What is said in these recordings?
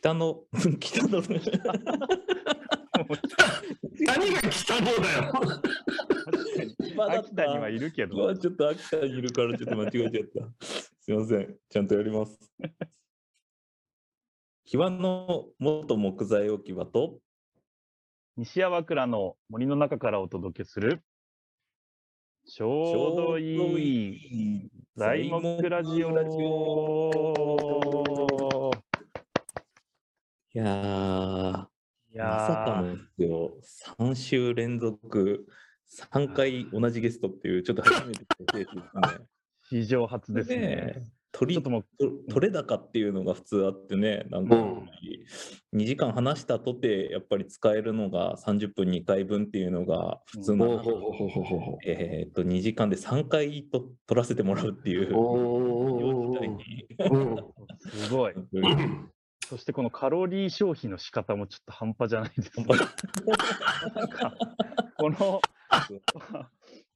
北の、北の、何が北のだよ。秋田にはいるけうわど、ちょっと秋田にいるからちょっと間違えちゃった。すいません。ちゃんとやります。際の元木材置き場と、西山倉の森の中からお届けする、ちょうどいい材木ラジオ。いやー、いやまさかーのですよ。3週連続、3回同じゲストっていう、ちょっと初めてのケースですね。史上初ですね。ね取り取れ高っていうのが普通あってね、なんか、うん2時間話したとて、やっぱり使えるのが30分2回分っていうのが普通なので、ほうほうほうほうほうほうえーっと、2時間で3回と取らせてもらうっていう、すごい。そしてこのカロリー消費の仕方もちょっと半端じゃないですね。なんかこの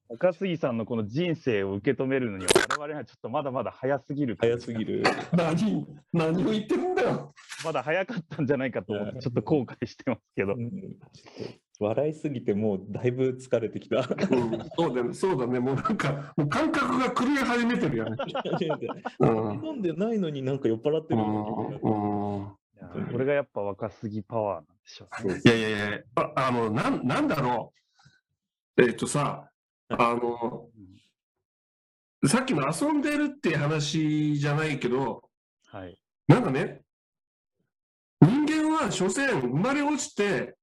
赤杉さんのこの人生を受け止めるのには我々はちょっとまだまだ早すぎる早すぎる。何、何を言ってるんだよ。まだ早かったんじゃないかと思ってちょっと後悔してますけどう。ん笑いすぎてもうだいぶ疲れてきた。うん、そうだね、そうだね、もうなんか、もう感覚が狂い始めてるよね。うん。飲んでないのになんか酔っ払ってるようれがやっぱ若杉パワーなんでしょうね。いやいやいや、ああの、なん、なんだろう。えっ、とさ、あの、さっきの遊んでるっていう話じゃないけど、はい。なんかね、人間は所詮生まれ落ちて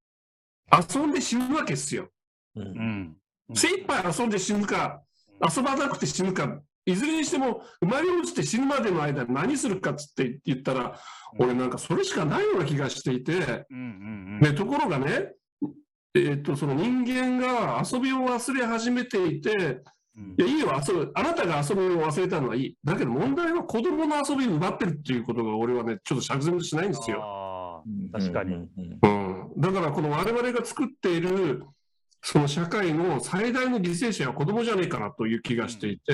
遊んで死ぬわけですよ。うんうん。精一杯遊んで死ぬか、遊ばなくて死ぬか、いずれにしても生まれ落ちて死ぬまでの間何するかっつって言ったら、俺なんかそれしかないような気がしていて、うんうんうん。でところがね、えー、とその人間が遊びを忘れ始めていて、うんいやいいよ遊ぶ、あなたが遊びを忘れたのはいい。だけど問題は子供の遊びを奪ってるっていうことが俺はね、ちょっと釈然としないんですよ。確かに。うん、だからこの我々が作っているその社会の最大の犠牲者は子供じゃねえかなという気がしていて、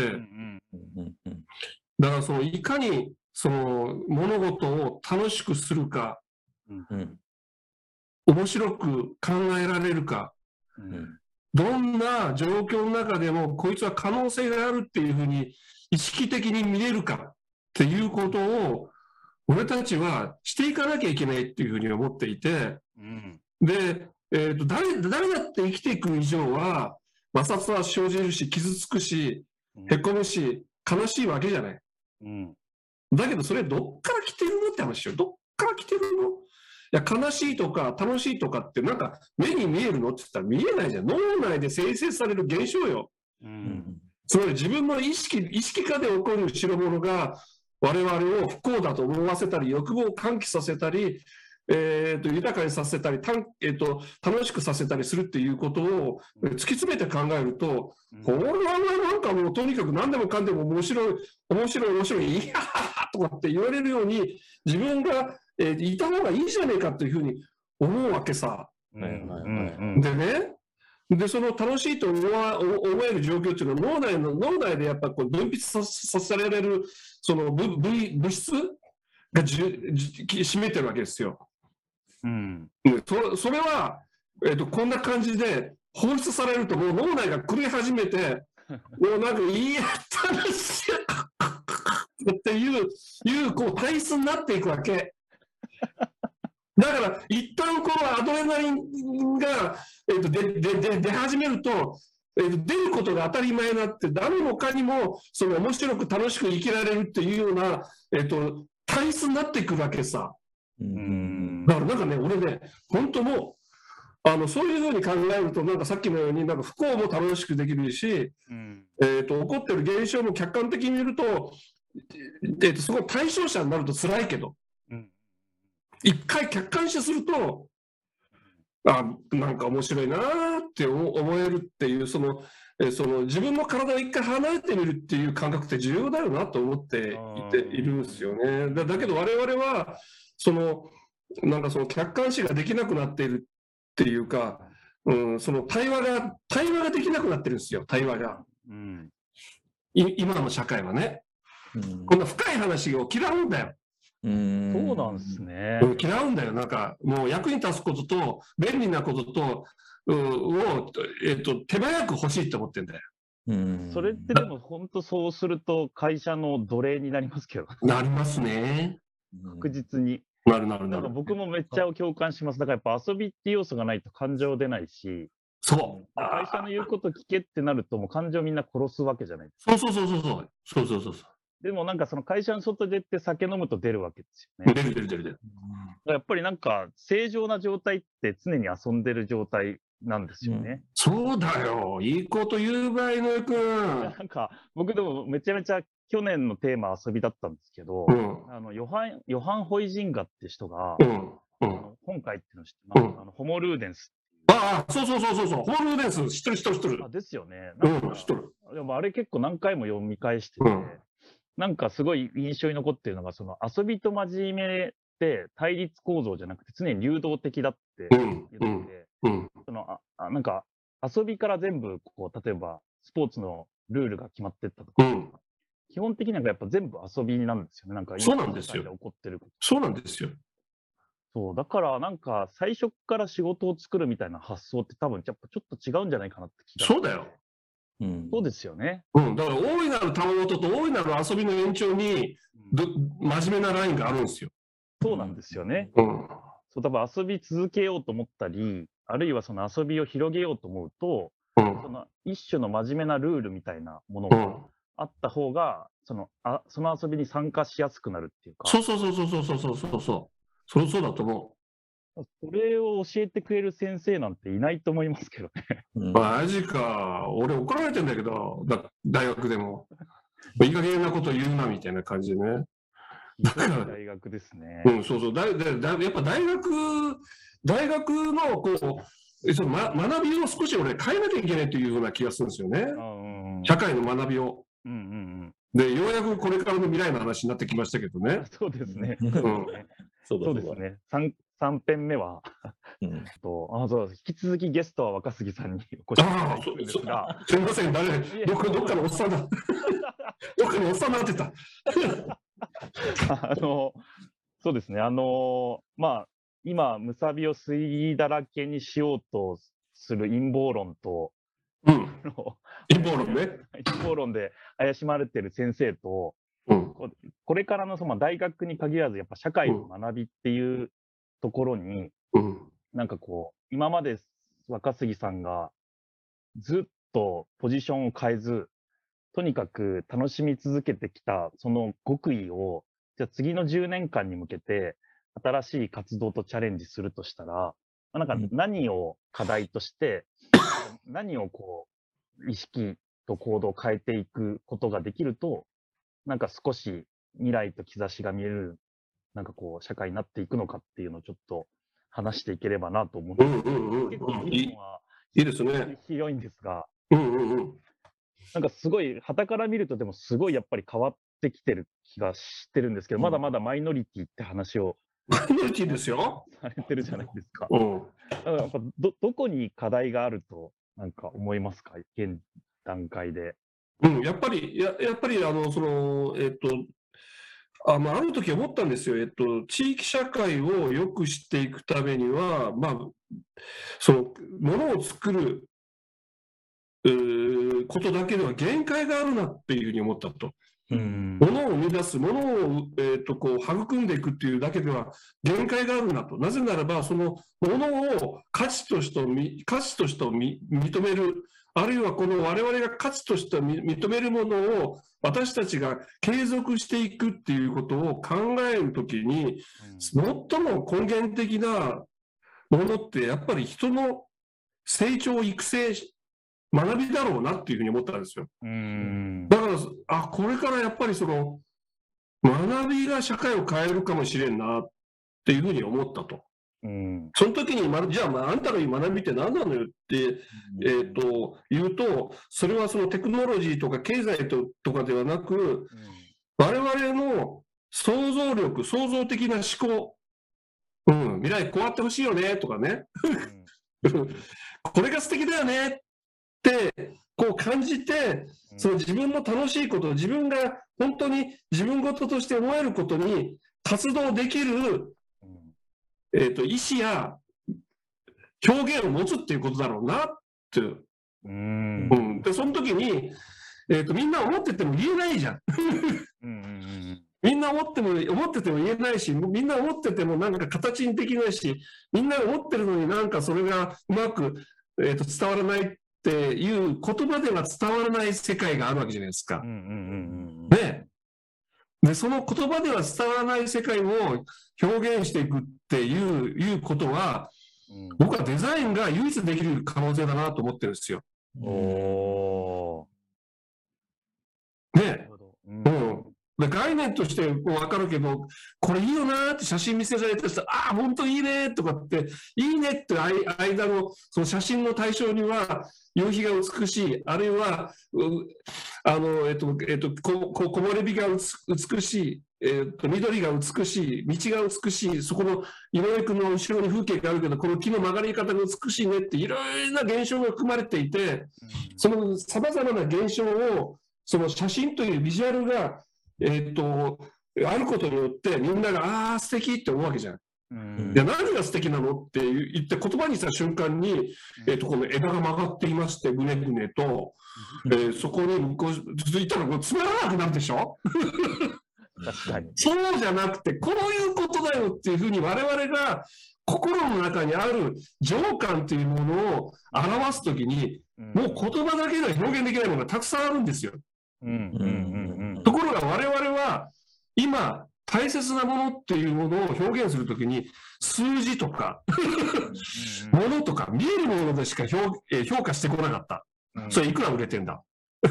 だからそのいかにその物事を楽しくするか、うん。面白く考えられるか、どんな状況の中でもこいつは可能性があるっていうふうに意識的に見れるかっていうことを俺たちはしていかなきゃいけないっていうふうに思っていて、うんで、えーと誰誰だって生きていく以上は摩擦は生じるし傷つくしうんへこむし悲しいわけじゃない。うんだけどそれどっから来てるのって話よ。どっから来てるの？いや悲しいとか楽しいとかってなんか目に見えるのって言ったら見えないじゃん。脳内で生成される現象よ。ううんんつまり自分の意識意識下で起こる代物が我々を不幸だと思わせたり欲望を喚起させたり、えー、と豊かにさせたり、たんえー、と楽しくさせたりするっていうことをえー突き詰めて考えると、これはなんかもうとにかく何でもかんでも面白い、面白い、面白い、いやーとかって言われるように、自分が、えーいた方がいいじゃねえかというふうに思うわけさ。うん。はいはいはいうん。でね、でその楽しいと思わ思える状況っていうのは脳内の脳内でやっぱこう分泌ささせられるその物物物質がじ占めてるわけですよ。うんうんそそれは、えっとこんな感じで放出されるともう脳内が狂い始めて もうなんかいや楽しい っていういうこう体質になっていくわけ。だから一旦このアドレナリンが、えっとででで出始めると、えっと出ることが当たり前になって誰も他にもその面白く楽しく生きられるっていうような、えっと体質になっていくわけさ。うん。だからなんかね、俺ね、本当もう、あのそういうふうに考えると、なんかさっきのように、なんか不幸も楽しくできるし、うん。えー、と起こってる現象も客観的に見ると、えー、とそこ対象者になると辛いけど、うん一回客観視すると、あなんか面白いなーって思思えるっていう、その、えーその自分の体を一回離れてみるっていう感覚って重要だよなと思っていているんですよね。だだけど我々は、その、なんかその客観視ができなくなっているっていうか、うん、その対話が、対話ができなくなってるんですよ、対話が。うんい今の社会はね。うんこんな深い話を嫌うんだよ。うんそうなんですね。うん嫌うんだよ。なんか、もう役に立つことと、便利なことと、うんを、えっと、手早く欲しいと思ってんだよ。うんそれってでも本当そうすると会社の奴隷になりますけど、なりますね。確実に。なるなるなかなんる。僕もめっちゃ共感します。だからやっぱ遊びって要素がないと感情出ないし、そう。会社の言うこと聞けってなるともう感情みんな殺すわけじゃないですか。そうそうそうそうそう。そうそうそうそでもなんかその会社の外出て酒飲むと出るわけですよう。ね。出る出る出る出る。やっぱりなんか正常な状態って常に遊んでる状態なんですよね。そうだよ。いいこと言うばい、井上君。なんか僕でもめちゃめちゃ去年のテーマ遊びだったんですけど、うん。あのヨハンヨハン・ホイジンガって人が、うん。うん。あの本書いてるの知ってます、うんあのホモ・ルーデンス。ああ、そうそうそうそうそう。ホールデンス、知ってる知ってる知ってるあ。ですよね。うん、なんか知ってる。でもあれ結構何回も読み返してて、うんなんかすごい印象に残ってるのが、その遊びと真面目って対立構造じゃなくて常に流動的だってうん、言ってて、うん、うん。そのああなんか遊びから全部こう、例えばスポーツのルールが決まってったとか、うん。基本的にはやっぱ全部遊びなんですよね。なんか今そうなんですよ社会起こってること。そうなんですよ。そう、だからなんか最初から仕事を作るみたいな発想って多分やっぱちょっと違うんじゃないかなって気がそうだよ。うんそうですよね。うん。だから、大いなる賜物と大いなる遊びの延長に、ど真面目なラインがあるんですよ。そうなんですよね。うん。そう、多分遊び続けようと思ったり、あるいはその遊びを広げようと思うと、うんそ。の一種の真面目なルールみたいなものがうん。あった方が、そのあその遊びに参加しやすくなるっていうか、そうそうそうそうそうそうそうそう。そうそうだと思それを教えてくれる先生なんていないと思いますけどね。うんう。マジか。俺怒られてんだけど、だ大学でも。いい加減なこと言うなみたいな感じでね。ひどい大学ですね。うん、そうそう。だだだやっぱ大学、大学のこう、その、ま、学びを少し俺変えなきゃいけないというような気がするんですよね。あうんうん社会の学びを。うんうんで、ようやくこれからの未来の話になってきましたけどねうん。。そうですね。うんうん。そうだそうです。ね。3, 三編目は、うんとあそう引き続きゲストは若杉さんにお越しいただいてるんですが、すみません、誰、どっかどっかのおっさんだ。どっかのおっさんになってた。あの、そうですね、あの、まあ、今、むさびを吸いだらけにしようとする陰謀論と、うん。陰謀論ね。陰謀論で怪しまれてる先生と、うん。これからのそのまあ大学に限らず、やっぱ社会の学びっていうところに、うん。なんかこう、今まで若杉さんがずっとポジションを変えず、とにかく楽しみ続けてきたその極意を、じゃあ次の10年間に向けて新しい活動とチャレンジするとしたら、まあなんかうん何を課題として、何をこう、意識と行動を変えていくことができると、なんか少し未来と兆しが見える、なんかこう、社会になっていくのかっていうのをちょっと話していければなと思うんですうんうんうん結構議論はいいですね。広いんですが、うんうんうん。なんかすごい、傍から見るとでもすごいやっぱり変わってきてる気がしてるんですけど、うんまだまだマイノリティって話をマイノリティですよ。されてるじゃないですか。うん。だからやっぱど、どこに課題があるとなんか思いますか？現段階で。うん、やっぱり、ややっぱり、あの、その、えっと、あまあ、ある時思ったんですよ。えっと、地域社会を良くしていくためには、まあ、その、ものを作る、うーことだけでは限界があるなっていうふうに思ったと。うんものを生み出す、ものを、えっとこう育んでいくっていうだけでは限界があるなと。なぜならば、そのものを価値としてみ価値としてみ認める、あるいはこの我々が価値としてみ認めるものを私たちが継続していくっていうことを考えるときに、最も根源的なものってやっぱり人の成長、育成、学びだろうなっていうふうに思ったんですよ。うん。だから、あ、これからやっぱりその、学びが社会を変えるかもしれんなっていうふうに思ったと。うん。その時に、まじゃあ、まあ、あんたが言う学びって何なのよって、えっ、と、言うと、それはそのテクノロジーとか経済ととかではなく、我々の想像力、創造的な思考、うん、未来こうやってほしいよねとかね、これが素敵だよねって、こう感じて、その自分の楽しいこと、自分が本当に自分事として思えることに活動できる、うんえっ、と、意思や表現を持つっていうことだろうなって。うんうん。で、その時に、えっ、と、みんな思ってても言えないじゃん。うんうんみんな思っても、思ってても言えないし、みんな思っててもなんか形にできないし、みんな思ってるのになんかそれがうまく、えー、と伝わらないっていう言葉では伝わらない世界があるわけじゃないですかうんう。んうんね。で、その言葉では伝わらない世界を表現していくっていういうことは、うん僕はデザインが唯一できる可能性だなと思ってるんですよ。うんおねー。なるほどうん概念としてこう分かるけど、これいいよなーって写真見せられた人ああ、本当いいねとかって、いいねって間間のその写真の対象には、夕日が美しい、あるいは、うあの、えっと、えっと、ここ木漏れ日が美しい、えっと、緑が美しい、道が美しい、そこの井上君の後ろに風景があるけど、この木の曲がり方が美しいねって、いろいろな現象が含まれていて、そのさまざまな現象を、その写真というビジュアルが、えっと、あることによって、みんなが、ああー、素敵って思うわけじゃん。うんいや、何が素敵なのって言って、言葉にした瞬間に、えっと、この枝が曲がっていまして、ぐねぐねと、えーそこにこう続いたら、こうつまらなくなるでしょ？そうじゃなくて、こういうことだよっていうふうに、我々が心の中にある情感というものを表すときに、もう言葉だけでは表現できないものがたくさんあるんですよ。うんうんうんところが我々は今大切なものっていうものを表現するときに数字とかうんものとか見えるものでしか評,、価してこなかった。うん。それいくら売れてんだ。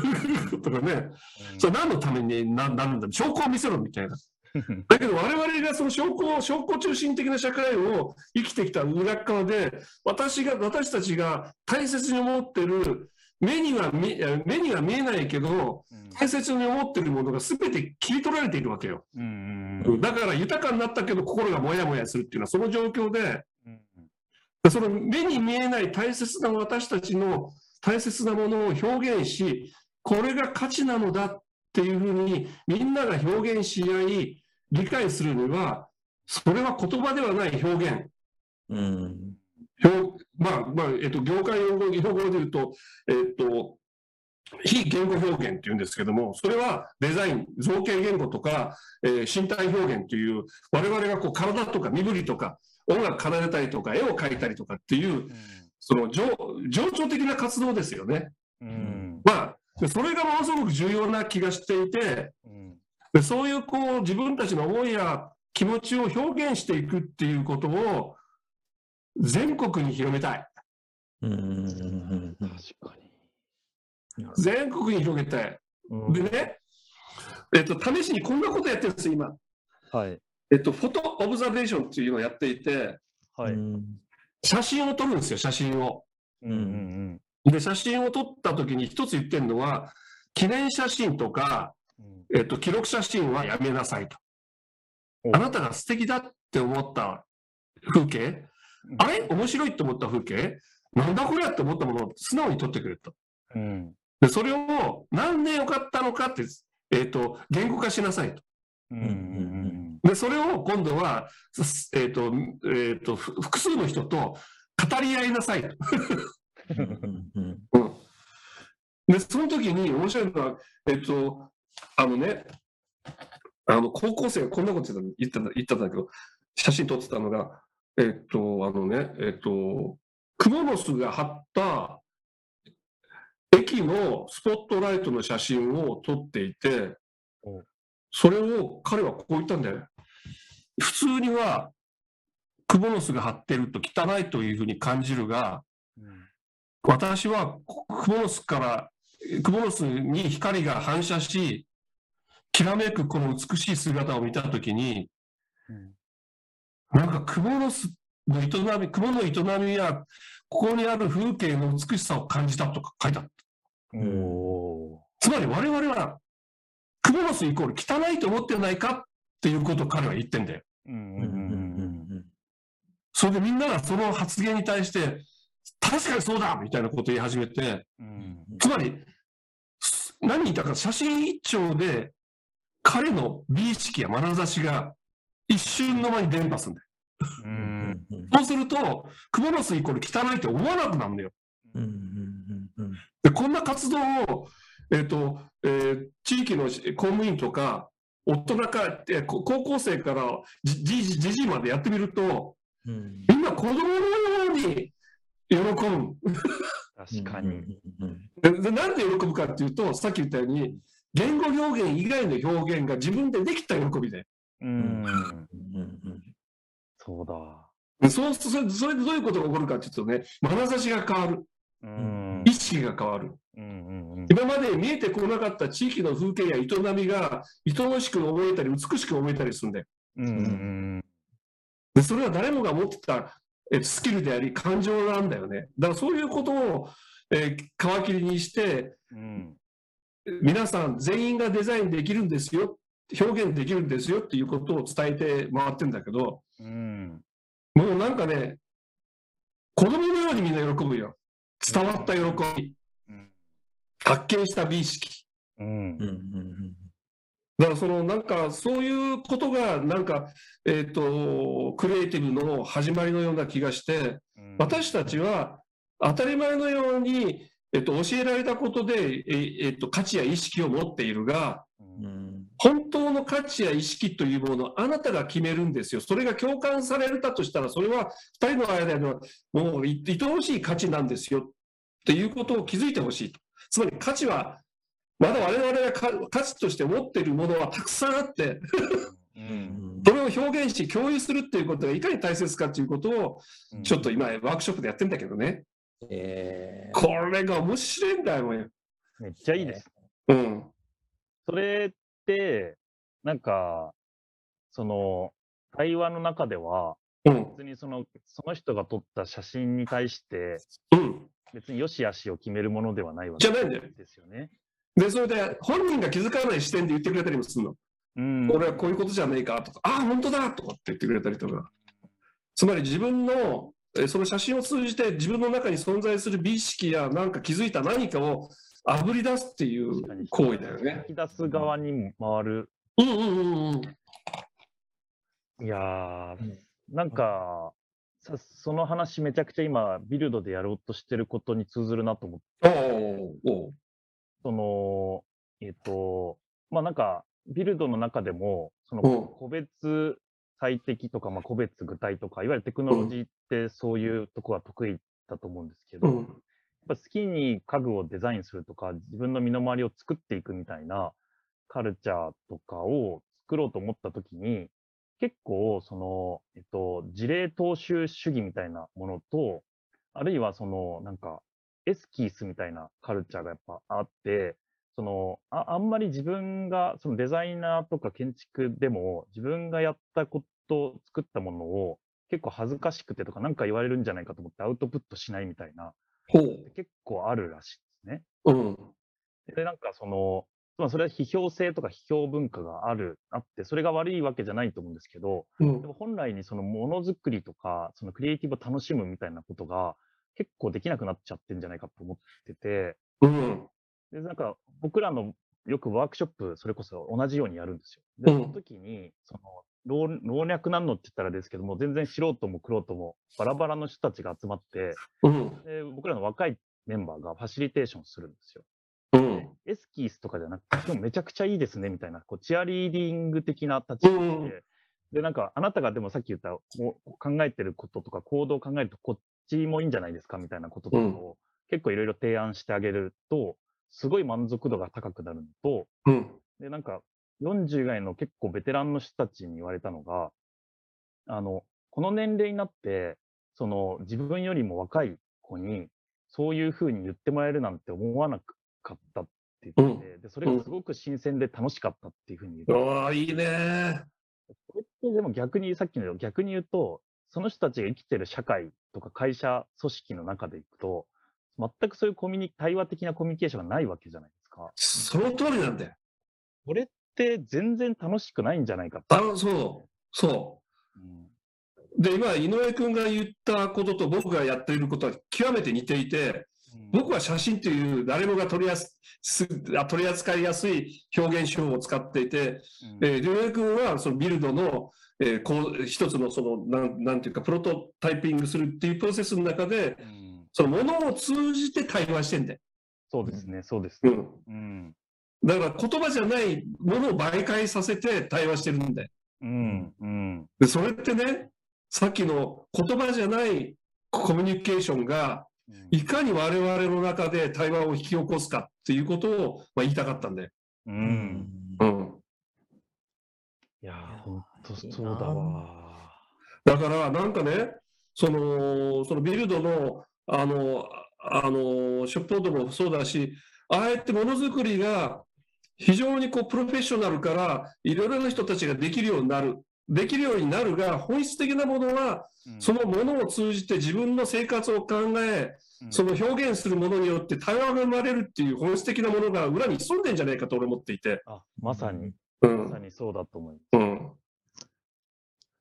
とかね。それ何のためにななんだ。証拠を見せろみたいな。だけど我々がその証拠を証拠中心的な社会を生きてきた裏側で私が私たちが大切に思ってる目には見え目には見えないけど大切に思ってるものが全て切り取られているわけよ。うんうんだから豊かになったけど心がモヤモヤするっていうのはその状況で。うん。その目に見えない大切な私たちの大切なものを表現しこれが価値なのだっていうふうにみんなが表現し合い理解するにはそれは言葉ではない表現。うん。表まあまあえっと業界用語用語で言うとえっと非言語表現っていうんですけども、それはデザイン、造形言語とか、えー身体表現という、我々がこう体とか身振りとか、音楽奏でたりとか、絵を描いたりとかっていう、その情情緒的な活動ですよね。うん。まあ、でそれがものすごく重要な気がしていて、うん。でそういうこう自分たちの思いや気持ちを表現していくっていうことを全国に広めたい。うんうんうんうん確かに。全国に広げたい。うんでね、えっと、試しにこんなことやってるんですよ、今。はい。えっと、フォトオブザベーションっていうのをやっていて、はい。うんうん写真を撮るんですよ、写真を。うんで、写真を撮った時に一つ言ってるのは、記念写真とか、うんえっと、記録写真はやめなさいと。おあなたが素敵だって思った風景、うんあれ？面白いって思った風景？なんだこれ？って思ったものを素直に撮ってくれと。うん。で、それを何でよかったのかって、えっと、言語化しなさいと。うんうんで、それを今度は、すえっ、と、えっ、と、ふ複数の人と語り合いなさいと。で、その時に面白いのは、えっ、と、あのね、あの、高校生がこんなこと言ってた言ってたんだけど、写真撮ってたのが、えっ、と、あのね、えっ、と、クモの巣が張った駅のスポットライトの写真を撮っていてお、それを彼はこう言ったんだよ。普通には、クモの巣が張ってると汚いというふうに感じるが、私はクモの巣から、クモの巣に光が反射し、きらめくこの美しい姿を見たときに、うんなんかクモの巣の営み、クモの営みや、ここにある風景の美しさを感じたとか書いてあった。つまり我々は、クモの巣イコール汚いと思ってないかっていうことを彼は言ってんだよ。ーうん。うん。うん。うん。それでみんながその発言に対して、確かにそうだみたいなことを言い始めて、うん。つまり、す何だから写真一丁で、彼の美意識や眼差しが一瞬の間に伝播するんだよ。う。うんんそうすると、クモの巣イコール汚いって思わなくなるんだよ。うんうんうんで、こんな活動を、えっ、と、えー地域の公務員とか、大人か、えーこ高校生からじじじじまでやってみると、うんみんな子供のように喜ぶ。確かに。うんででなんで喜ぶかっていうと、さっき言ったように、言語表現以外の表現が自分でできた喜びで。ううんん。うんそうだ。でそうそれそれでどういうことが起こるかっていうとね、眼差しが変わる、うん。意識が変わる。うんうんうん。今まで見えてこなかった地域の風景や営みが、愛おしく思えたり、美しく思えたりするんだよ。うんうんでそれは誰もが持ってたえスキルであり、感情なんだよね。だからそういうことを、えー皮切りにして、うん。皆さん全員がデザインできるんですよ、表現できるんですよっていうことを伝えて回ってるんだけど、うん。もうなんかね、子供のようにみんな喜ぶよ。伝わった喜び、うん。発見した美意識。うんうんうんだからそのなんかそういうことがなんか、えっとクリエイティブの始まりのような気がしてうん。私たちは当たり前のように、えっと教えられたことで、ええっと価値や意識を持っているがうんうん本当の価値や意識というものをあなたが決めるんですよ。それが共感されたとしたらそれは2人の間ではもうい愛おしい価値なんですよっていうことを気づいてほしいと。つまり価値はまだ我々がか価値として持っているものはたくさんあってそれを表現し共有するっていうことがいかに大切かということをうんちょっと今ワークショップでやってるんだけどね。えーこれが面白いんだよ。めっちゃいいです。うん。それなんか、その、対話の中では、うん。別にその、その人が撮った写真に対して、うん。別に良し悪しを決めるものではないわけじゃないんだよ。ですよね。で、それで本人が気づかない視点で言ってくれたりもするの。うん。俺はこういうことじゃねえかとか、ああ、本当だとかって言ってくれたりとか。つまり自分の、えその写真を通じて自分の中に存在する美意識やなんか気づいた何かをあぶり出すっていう行為だよね。引き出す側にも回る。うんうんうんうん。いやーうん、なんか、さその話めちゃくちゃ今、ビルドでやろうとしてることに通ずるなと思って、その、えっ、と、まあなんか、ビルドの中でも、そのうん個別最適とか、まあ、個別具体とか、いわゆるテクノロジーってそういうとこが得意だと思うんですけど、ぱ好きに家具をデザインするとか、自分の身の回りを作っていくみたいなカルチャーとかを作ろうと思ったときに、結構、その、えっと、事例踏襲主義みたいなものと、あるいはその、なんか、エスキースみたいなカルチャーがやっぱあって、その、ああんまり自分が、そのデザイナーとか建築でも、自分がやったこと、作ったものを結構恥ずかしくてとか、なんか言われるんじゃないかと思ってアウトプットしないみたいな、ほう。結構あるらしいですね。うん。で、なんかその、まあそれは批評性とか批評文化がある、あって、それが悪いわけじゃないと思うんですけど、うんでも本来にそのものづくりとか、そのクリエイティブを楽しむみたいなことが結構できなくなっちゃってんじゃないかと思ってて、うん。で、なんか僕らのよくワークショップ、それこそ同じようにやるんですよ。で、うんその時に、その、老老若男女って言ったらですけども、全然素人も玄人もバラバラの人たちが集まって、うん。で僕らの若いメンバーがファシリテーションするんですよ。うん。エスキースとかじゃなくて、めちゃくちゃいいですね、みたいな、こう、チアリーディング的な立ち位置で、で、なんか、あなたがでもさっき言った、考えてることとか、行動を考えると、こっちもいいんじゃないですか、みたいなこととかを、結構いろいろ提案してあげると、すごい満足度が高くなるのと、うん。で、なんか、40以外の結構ベテランの人たちに言われたのが、あの、この年齢になって、その、自分よりも若い子に、そういうふうに言ってもらえるなんて思わなかったって言ってて、で、それがすごく新鮮で楽しかったっていうふうに言ってて、ああ、いいね。これってでも逆に、さっきの逆に言うと、その人たちが生きてる社会とか会社、組織の中でいくと、全くそういうコミュニ、対話的なコミュニケーションがないわけじゃないですか。その通りなんだよ。これって全然楽しくないんじゃないか。あそう。そうんう。で、今、井上君が言ったことと僕がやっていることは極めて似ていて、僕は写真という誰もが取りやすす取り扱いやすい表現手法を使っていて、うんえー、竜兵君はそのビルドの、えーこう一つのそのなんなんていうかプロトタイピングするっていうプロセスの中でうんそのものを通じて対話してんだよ。そうですね、そうですね。うん、うん。だから言葉じゃないものを媒介させて対話してるんだよ。うん。うん。でそれってねさっきの言葉じゃないコミュニケーションがいかに我々の中で対話を引き起こすかっていうことを、まあ、言いたかったんで。う。うんん。うん、いやー、いやーほんとそうだわ。だからなんかねそのそのビルドのあのあのショップロードもそうだしああやってものづくりが非常にこうプロフェッショナルからいろいろな人たちができるようになる。できるようになるが本質的なものはうん。そのものを通じて自分の生活を考えうん。その表現するものによって対話が生まれるっていう本質的なものが裏に潜んでんじゃないかと俺思っていて。あ、まさに、うん。まさにそうだと思います。うん、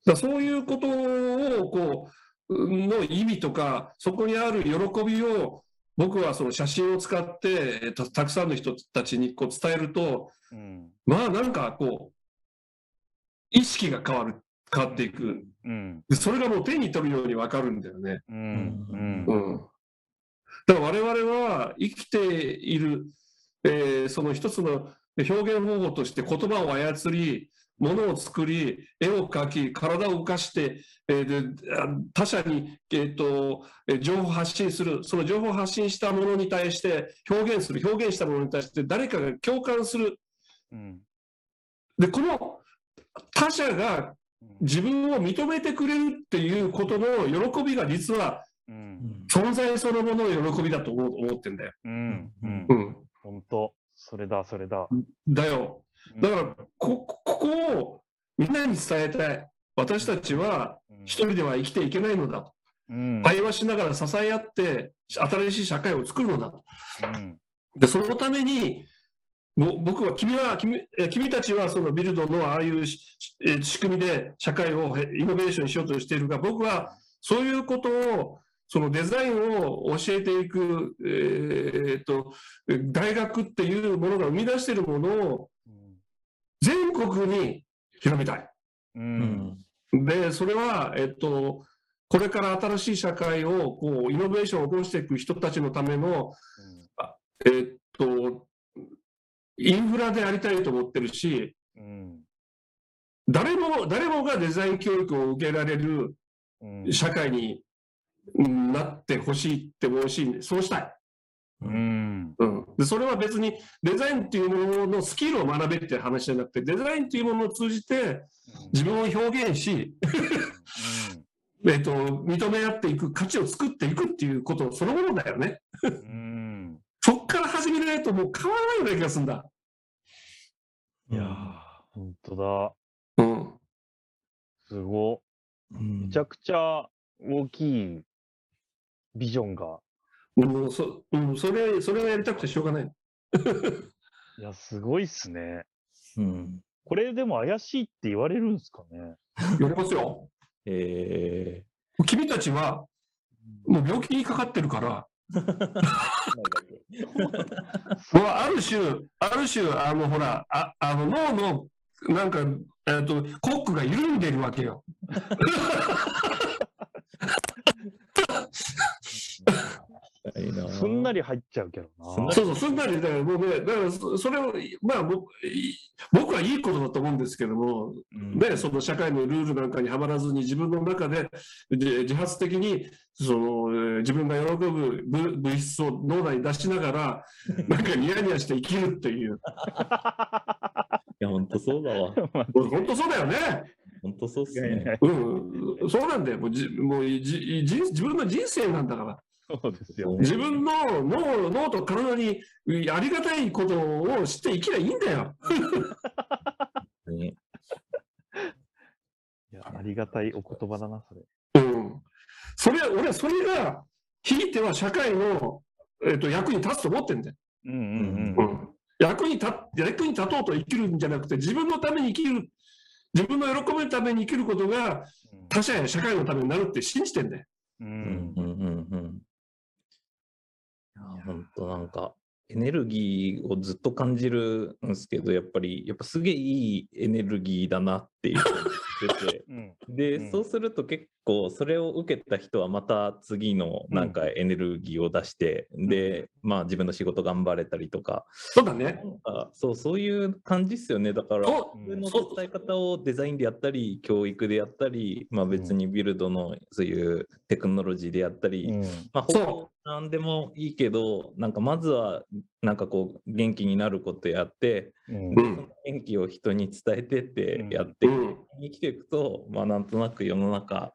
だそういうことをこうの意味とかそこにある喜びを僕はその写真を使ってえっとたくさんの人たちにこう伝えるとうん。まあなんかこう意識が変わる変わっていくうん。でそれがもう手に取るように分かるんだよね。うん。うんう。ん、だから我々は生きている、えーその一つの表現方法として言葉を操り、ものを作り、絵を描き、体を動かして、えー他者に、えーとえー情報を発信する、その情報を発信したものに対して表現する、表現したものに対して誰かが共感する。うん。で、この他者が自分を認めてくれるっていうことの喜びが実はうん。存在そのものの喜びだと思ってんだよ。うん。うんう。ん。本当、それだ、それだ。だよ。だから、こ、ここをみんなに伝えたい。私たちはうん、一人では生きていけないのだと。うん。対話しながら支え合って、新しい社会を作るのだと。うん。で、そのために、ぼ僕は、君は、君え君たちはそのビルドのああいう仕組みで社会をえイノベーションしようとしているが、僕はそういうことを、そのデザインを教えていく、えーっと、大学っていうものが生み出しているものを全国に広めたい。う。うんん。で、それは、えっと、これから新しい社会をこうイノベーションを起こしていく人たちのための、えっと、インフラでありたいと思ってるし、うん。誰も、誰もがデザイン教育を受けられるうん。社会にうんなってほしいって思うし、そうしたい。うん。うん、でそれは別にデザインっていうもののスキルを学べっていう話じゃなくて、デザインっていうものを通じて自分を表現し、えっと、認め合っていく、価値を作っていくっていうことそのものだよね。うん。うん。そっから始めないともう変わらないような気がするんだ。いやー、本当だ。うん。すご。うんめちゃくちゃ大きいビジョンが。もうそうん、それ、それがやりたくてしょうがない。いや、すごいっすね。うん。これでも怪しいって言われるんですかね？やりますよ。え君たちは、もう病気にかかってるから、ー。もうある種、ある種、あの、ほら、ああの脳の、なんか、えっと、コックが緩んでるわけよ。すんなり入っちゃうけどな。すんなりそうそう、すんなりだから、もうね、だからそそれを、まあ僕、い僕はいいことだと思うんですけども、うんね、その社会のルールなんかにはまらずに自分の中でで自発的にそのえー自分が喜ぶ物物質を脳内に出しながら、なんかニヤニヤして生きるっていう。いや、本当そうだわ。本当そうだよね。本当そうっすね。うん、そうなんだよ。もうじもうじじ自分の人生なんだから。そうですよね。自分の脳脳と体にありがたいことを知って生きりゃいいんだよ。ねいや、ありがたいお言葉だな、それ。うん。それは、俺はそれが、ひいては社会の、えっと役に立つと思ってんだよ。うんうんううん。ん。役に立役に立とうと生きるんじゃなくて、自分のために生きる、自分の喜びのために生きることが他者や社会のためになるって信じてんだよ。ううんんうんうんうん。本当なんか、エネルギーをずっと感じるんですけど、やっぱり、やっぱすげえいいエネルギーだなっていう感じてて。うん。で、うんそうすると結構それを受けた人はまた次のなんかエネルギーを出して、で、まあ自分の仕事頑張れたりとか、そうだね。そう、そういう感じっすよね。だから、自分の伝え方をデザインでやったり、教育でやったり、まあ別にビルドのそういうテクノロジーでやったり、うん。まあ、何でもいいけど、なんかまずは、なんかこう、元気になることやって、うん。元気を人に伝えてってやって、うん。生きていくと、まあなんとなく世の中、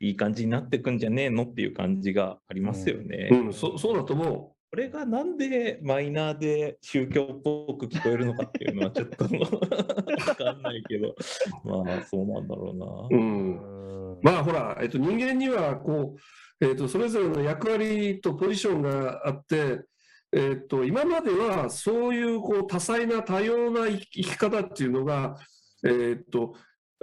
いい感じになっていくんじゃねえのっていう感じがありますよね。うん、そそうだと思これがなんでマイナーで宗教っぽく聞こえるのかっていうのはちょっと わかんないけど、まあそうなんだろうな。う。うん。うんまあほら、えっと、人間にはこう、えっと、それぞれの役割とポジションがあって、えっと、今まではそういうこう多彩な多様な生き生き方っていうのが、えっと、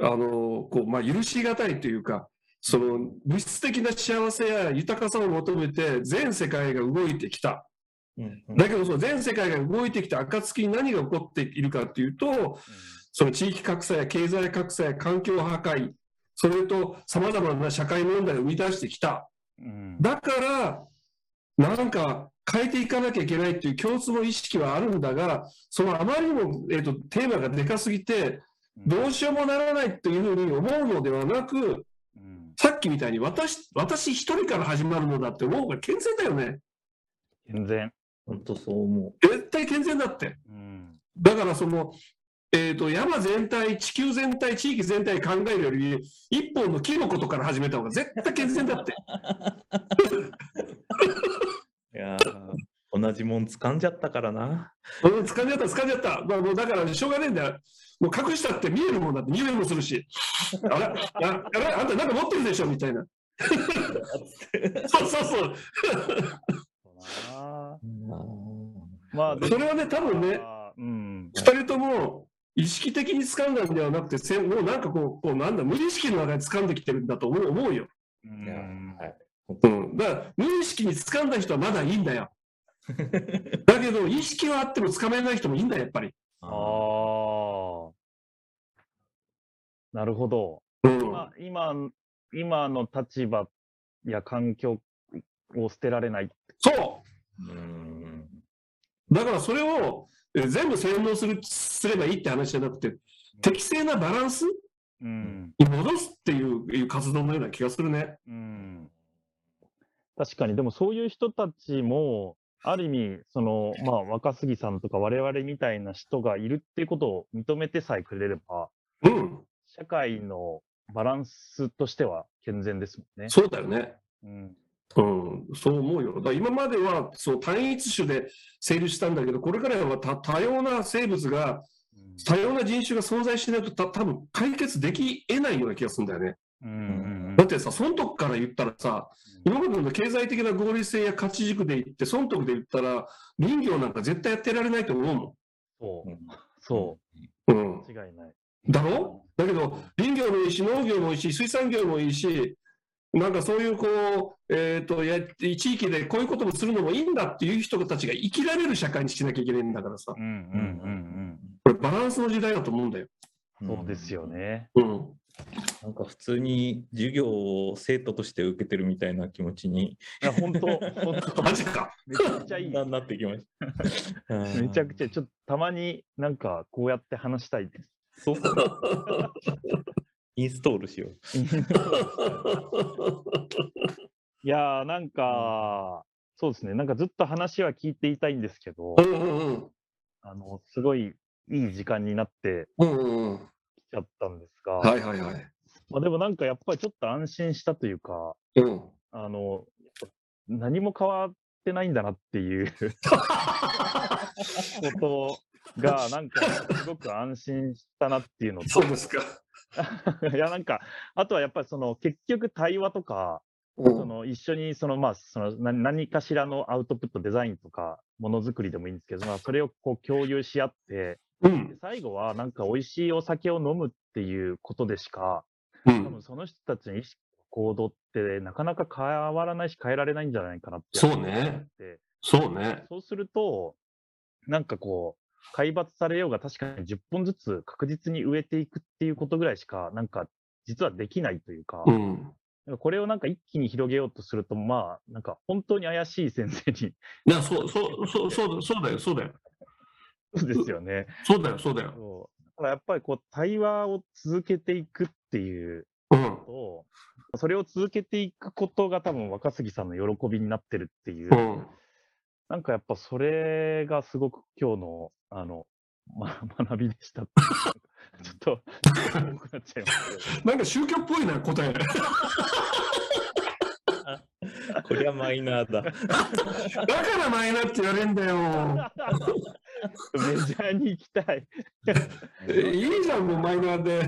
あのこうまあ、許しがたいというか、その物質的な幸せや豊かさを求めて全世界が動いてきた。だけど、その全世界が動いてきた暁に何が起こっているかというと、その地域格差や経済格差や環境破壊、それと様々な社会問題を生み出してきた。うん。だから、なんか変えていかなきゃいけないっていう共通の意識はあるんだが、そのあまりにも、えー、とテーマがでかすぎて、どうしようもならないというふうに思うのではなく、うん。さっきみたいに私私一人から始まるのだって思うが健全だよね。全然。本当そう思絶対健全だって。うん。だからその、えー、と山全体、地球全体、地域全体考えるより、一本の木のことから始めた方が絶対健全だって。う。いやー同じもん掴んじゃったからな。うん、掴んじゃった、掴んじゃった。まあ、もうだからしょうがねえんだよ。もう隠したって見えるもんだって、見えもするし。あれ？ああれ？あんたなんか持ってるでしょ？みたいな。そうそうそう。まあ、でそれはね、多分ね、うん。二人とも意識的に掴んだんではなくて、せもうなんかこう、こうなんだ、無意識の中で掴んできてるんだと思う思うよ。うんはいうん。だから、無意識に掴んだ人はまだいいんだよ。だけど、意識はあっても掴めない人もいいんだよ、やっぱり。ああ。なるほど。うん。まあ、今、今の立場や環境を捨てられない。そううんだからそれをえー全部洗脳するすればいいって話じゃなくて、適正なバランスうん。に戻すっていういう活動のような気がするね。うん。確かに、でもそういう人たちも、ある意味、その、まあ、若杉さんとか我々みたいな人がいるっていうことを認めてさえくれれば、うん、社会のバランスとしては健全ですもんね。そうだよね。うん。うん、そう思うよ。だ今まではそう単一種で成立したんだけど、これからは多多様な生物が、多様な人種が存在しないとた多分解決でき得ないような気がするんだよね。うん。うん。だってさ、損得から言ったらさ、今までの経済的な合理性や価値軸で言って、損得で言ったら、林業なんか絶対やってられないと思うもそうう。んそん。うんう。。間違いない。だろ？だけど、林業もいいし、農業もいいし、水産業もいいし、なんかそういうこう、えっ、とや、地域でこういうこともするのもいいんだっていう人たちが生きられる社会にしなきゃいけないんだからさ、うん。うん。これバランスの時代だと思うんだよ。うん。そうですよ。ね。うん。なんか普通に授業を生徒として受けてるみたいな気持ちにいや、本当 本当マジか。めちゃくちゃいい。なってきました。うんめちゃくちゃ、ちょっとたまになんかこうやって話したいです。そう。インストールしよう。いやー、なんか、そうですね、なんかずっと話は聞いていたいんですけどう、んうんうん。あの、すごいいい時間になって。きちゃったんですが、はいはいはい。まあ、でもなんかやっぱりちょっと安心したというか、うん。あの、何も変わってないんだなっていう こと が、なんかすごく安心したなっていうのと、そうですか。いや、なんか、あとはやっぱりその結局対話とか、うん。その一緒にその、まあ、その何何かしらのアウトプット、デザインとか、ものづくりでもいいんですけど、まあ、それをこう共有し合って、でうん。最後はなんか美味しいお酒を飲むっていうことでしか、うん多分。その人たちの意識、行動ってなかなか変わらないし変えられないんじゃないかなってそうね思ってそうね。そうすると、なんかこう、海抜されようが確かに10本ずつ確実に植えていくっていうことぐらいしか、なんか実はできないというか、うん。これをなんか一気に広げようとすると、まあ、なんか本当に怪しい先生に、いや、そう、そう、そう、そうそうだよ、そうだよ。そうですよね。そうだよ、そうだよ。だからやっぱりこう対話を続けていくっていううん。と、それを続けていくことが多分若杉さんの喜びになってるっていう、うん。なんかやっぱそれがすごく今日の、あの、ま、学びでした。ちょっと、多くなっちゃいますけど。なんか宗教っぽいな、答え。こりゃマイナーだ。だからマイナーって言われんだよ。メジャーに行きたい。えいいじゃん、もうマイナーで。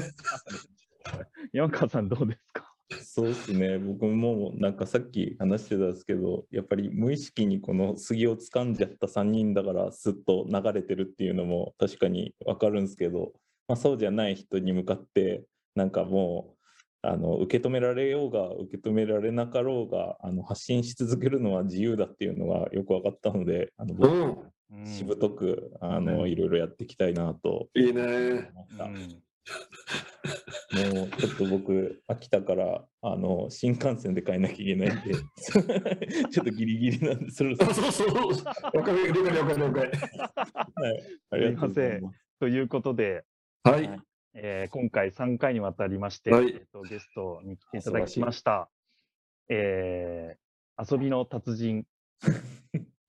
山川さんどうですか？そうですね、僕もなんかさっき話してたんですけど、やっぱり無意識にこの杉を掴んじゃった3人だから、すっと流れてるっていうのも確かにわかるんですけど、まあ、そうじゃない人に向かって、なんかもう、あの受け止められようが受け止められなかろうがあの発信し続けるのは自由だっていうのがよく分かったのであのう僕ん。うんしぶとくあの、うんいろいろやっていきたいなといいね。もうちょっと僕、秋田からあの新幹線で帰んなきゃいけないんで、ちょっとギリギリなんで、そろそろあ、そうそう。了解、了解、了解、了解。はい、ありがとうございます。ということで、はい。えー今回3回にわたりまして、はいえっとゲストに来ていただきました。えー遊びの達人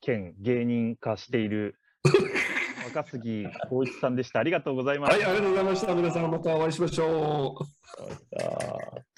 兼芸人化している若杉光一さんでした。ありがとうございます。はい、ありがとうございました。皆さん、またお会いしましょう。